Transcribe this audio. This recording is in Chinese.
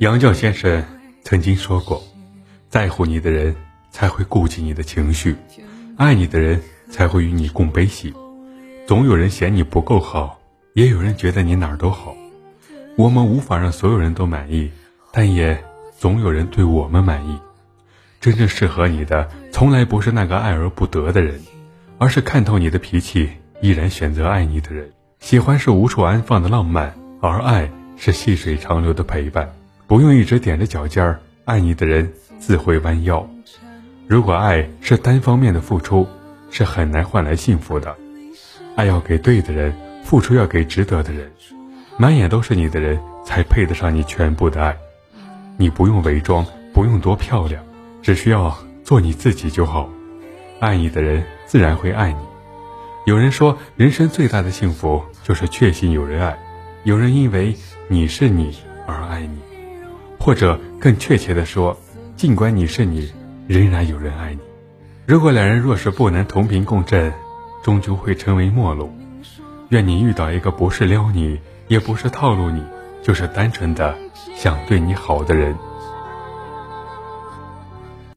杨绛先生曾经说过：“在乎你的人才会顾及你的情绪，爱你的人才会与你共悲喜。总有人嫌你不够好，也有人觉得你哪儿都好。我们无法让所有人都满意，但也总有人对我们满意。真正适合你的，从来不是那个爱而不得的人，而是看透你的脾气，依然选择爱你的人。喜欢是无处安放的浪漫，而爱是细水长流的陪伴。”不用一直踮着脚尖儿，爱你的人自会弯腰。如果爱是单方面的付出，是很难换来幸福的。爱要给对的人，付出要给值得的人。满眼都是你的人，才配得上你全部的爱。你不用伪装，不用多漂亮，只需要做你自己就好。爱你的人自然会爱你。有人说，人生最大的幸福就是确信有人爱，有人因为你是你而爱你。或者更确切的说，尽管你是你，仍然有人爱你。如果两人若是不能同频共振，终究会成为陌路。愿你遇到一个不是撩你，也不是套路你，就是单纯的想对你好的人。